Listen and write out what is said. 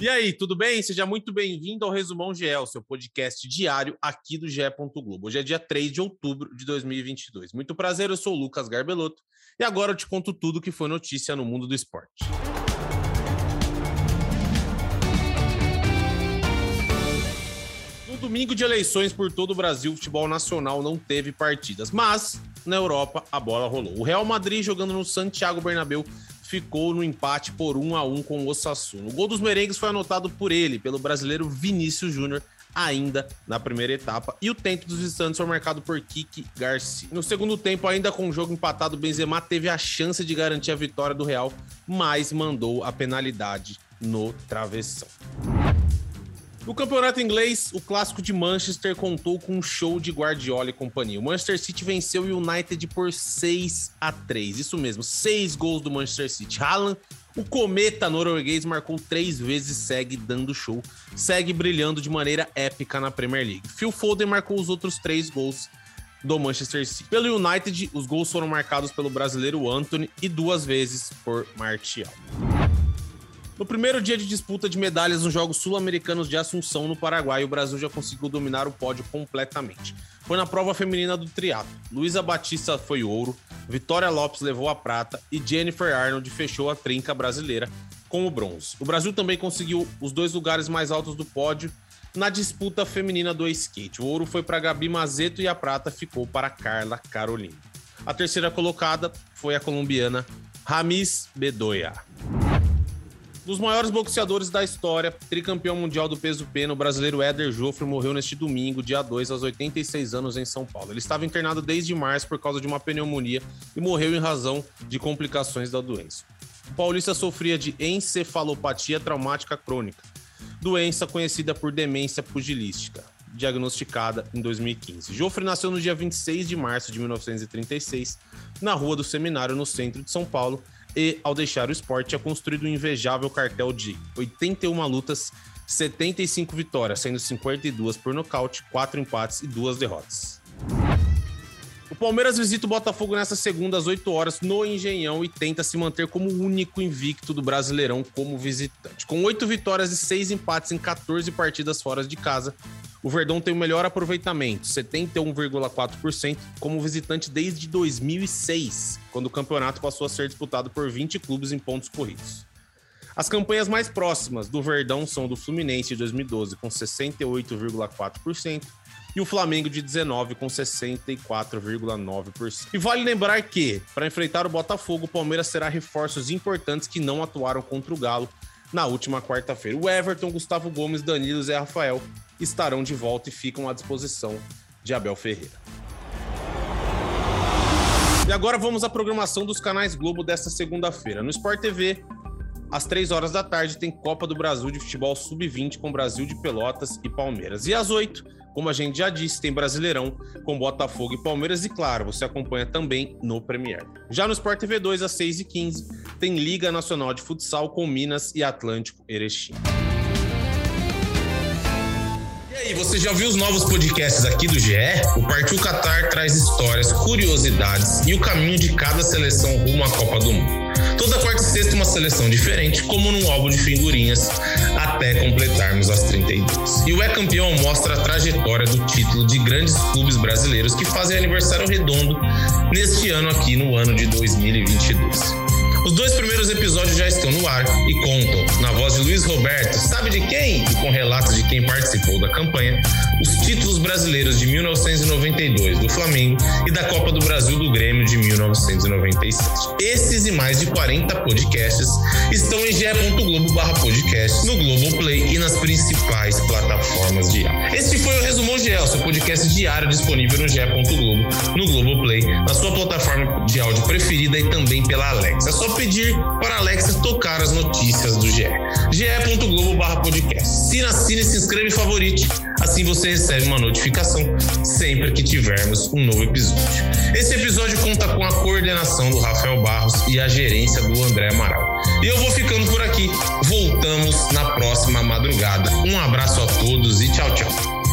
E aí, tudo bem? Seja muito bem-vindo ao Resumão GE, seu podcast diário aqui do GE. Globo. Hoje é dia 3 de outubro de 2022. Muito prazer, eu sou o Lucas Garbelotto e agora eu te conto tudo que foi notícia no mundo do esporte. No domingo de eleições por todo o Brasil, o futebol nacional não teve partidas, mas na Europa a bola rolou. O Real Madrid jogando no Santiago Bernabéu ficou no empate por 1 a 1 com o Osasuna. O gol dos merengues foi anotado por ele, pelo brasileiro Vinícius Júnior, ainda na primeira etapa. E o tempo dos visitantes foi marcado por Kiki Garcia. No segundo tempo, ainda com o jogo empatado, Benzema teve a chance de garantir a vitória do Real, mas mandou a penalidade no travessão. No campeonato inglês, o clássico de Manchester contou com um show de Guardiola e companhia. O Manchester City venceu o United por 6 a 3. Isso mesmo, seis gols do Manchester City. Haaland, o cometa norueguês, marcou três vezes, segue dando show, segue brilhando de maneira épica na Premier League. Phil Foden marcou os outros três gols do Manchester City. Pelo United, os gols foram marcados pelo brasileiro Anthony e duas vezes por Martial. No primeiro dia de disputa de medalhas nos Jogos Sul-Americanos de Assunção, no Paraguai, o Brasil já conseguiu dominar o pódio completamente. Foi na prova feminina do triatlo. Luísa Batista foi ouro, Vitória Lopes levou a prata e Jennifer Arnold fechou a trinca brasileira com o bronze. O Brasil também conseguiu os dois lugares mais altos do pódio na disputa feminina do skate. O ouro foi para Gabi Mazeto e a prata ficou para Carla Carolina. A terceira colocada foi a colombiana Ramis Bedoya. Dos maiores boxeadores da história, tricampeão mundial do peso pena, o brasileiro Éder Joffre morreu neste domingo, dia 2, aos 86 anos, em São Paulo. Ele estava internado desde março por causa de uma pneumonia e morreu em razão de complicações da doença. O paulista sofria de encefalopatia traumática crônica, doença conhecida por demência pugilística, diagnosticada em 2015. Joffre nasceu no dia 26 de março de 1936, na Rua do Seminário, no centro de São Paulo, e, ao deixar o esporte, tinha construído um invejável cartel de 81 lutas, 75 vitórias, sendo 52 por nocaute, 4 empates e 2 derrotas. O Palmeiras visita o Botafogo nesta segunda às 8 horas no Engenhão e tenta se manter como o único invicto do Brasileirão como visitante. Com 8 vitórias e 6 empates em 14 partidas fora de casa, o Verdão tem o melhor aproveitamento, 71,4%, como visitante desde 2006, quando o campeonato passou a ser disputado por 20 clubes em pontos corridos. As campanhas mais próximas do Verdão são do Fluminense de 2012, com 68,4%, e o Flamengo de 19 com 64,9%. E vale lembrar que, para enfrentar o Botafogo, o Palmeiras terá reforços importantes que não atuaram contra o Galo na última quarta-feira. O Everton, Gustavo Gomes, Danilo Zé Rafael estarão de volta e ficam à disposição de Abel Ferreira. E agora vamos à programação dos canais Globo desta segunda-feira. No Sport TV, às 3 horas da tarde, tem Copa do Brasil de Futebol Sub-20 com Brasil de Pelotas e Palmeiras. E às 8, como a gente já disse, tem Brasileirão com Botafogo e Palmeiras. E claro, você acompanha também no Premier. Já no Sport TV 2, às 6h15, tem Liga Nacional de Futsal com Minas e Atlântico Erechim. Aí, você já viu os novos podcasts aqui do GE? O Partiu Qatar traz histórias, curiosidades e o caminho de cada seleção rumo à Copa do Mundo. Toda quarta e sexta uma seleção diferente, como num álbum de figurinhas, até completarmos as 32. E o É Campeão mostra a trajetória do título de grandes clubes brasileiros que fazem aniversário redondo neste ano aqui no ano de 2022. Os dois primeiros episódios já estão no ar e contam, na voz de Luiz Roberto, sabe de quem? E com relatos de quem participou da campanha, os títulos brasileiros de 1992 do Flamengo e da Copa do Brasil do Grêmio de 1997. Esses e mais de 40 podcasts estão em ge.globo/podcast, no Globoplay e nas principais plataformas de áudio. Este foi o Resumão GE, seu podcast diário disponível no ge.globo, no Globoplay, na sua plataforma preferida e também pela Alexa. É só pedir para a Alexa tocar as notícias do GE. ge.globo/podcast. Assina, assine, se inscreve e favorite. Assim você recebe uma notificação sempre que tivermos um novo episódio. Esse episódio conta com a coordenação do Rafael Barros e a gerência do André Amaral. E eu vou ficando por aqui. Voltamos na próxima madrugada. Um abraço a todos e tchau, tchau.